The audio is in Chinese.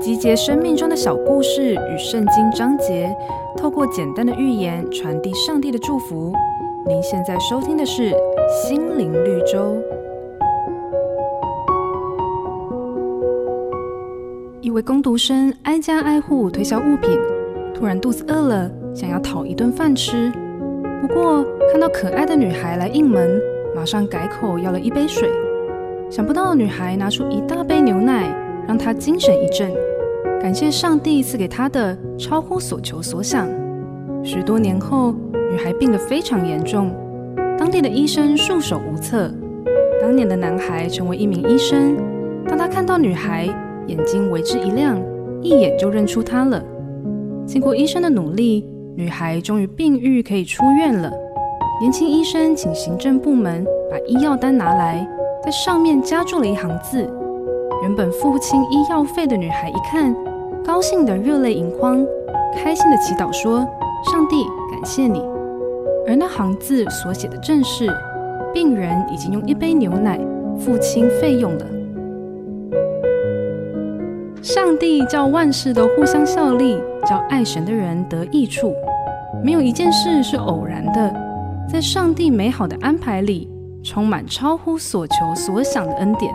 集结生命中的小故事与圣经章节，透过简单的寓言传递上帝的祝福。您现在收听的是《心灵绿洲》。一位工读生挨家挨户推销物品，突然肚子饿了，想要讨一顿饭吃。不过看到可爱的女孩来应门，马上改口要了一杯水。想不到女孩拿出一大杯牛奶，让他精神一振，感谢上帝赐给他的超乎所求所想。许多年后，女孩病得非常严重，当地的医生束手无策。当年的男孩成为一名医生，当他看到女孩，眼睛为之一亮，一眼就认出她了。经过医生的努力。女孩终于病愈，可以出院了。年轻医生请行政部门把医药单拿来，在上面加注了一行字。原本付不清医药费的女孩一看，高兴得热泪盈眶，开心地祈祷说：“上帝，感谢你。”而那行字所写的正是：病人已经用一杯牛奶付清费用了。上帝叫万事都互相效力，叫爱神的人得益处。没有一件事是偶然的，在上帝美好的安排里，充满超乎所求所想的恩典。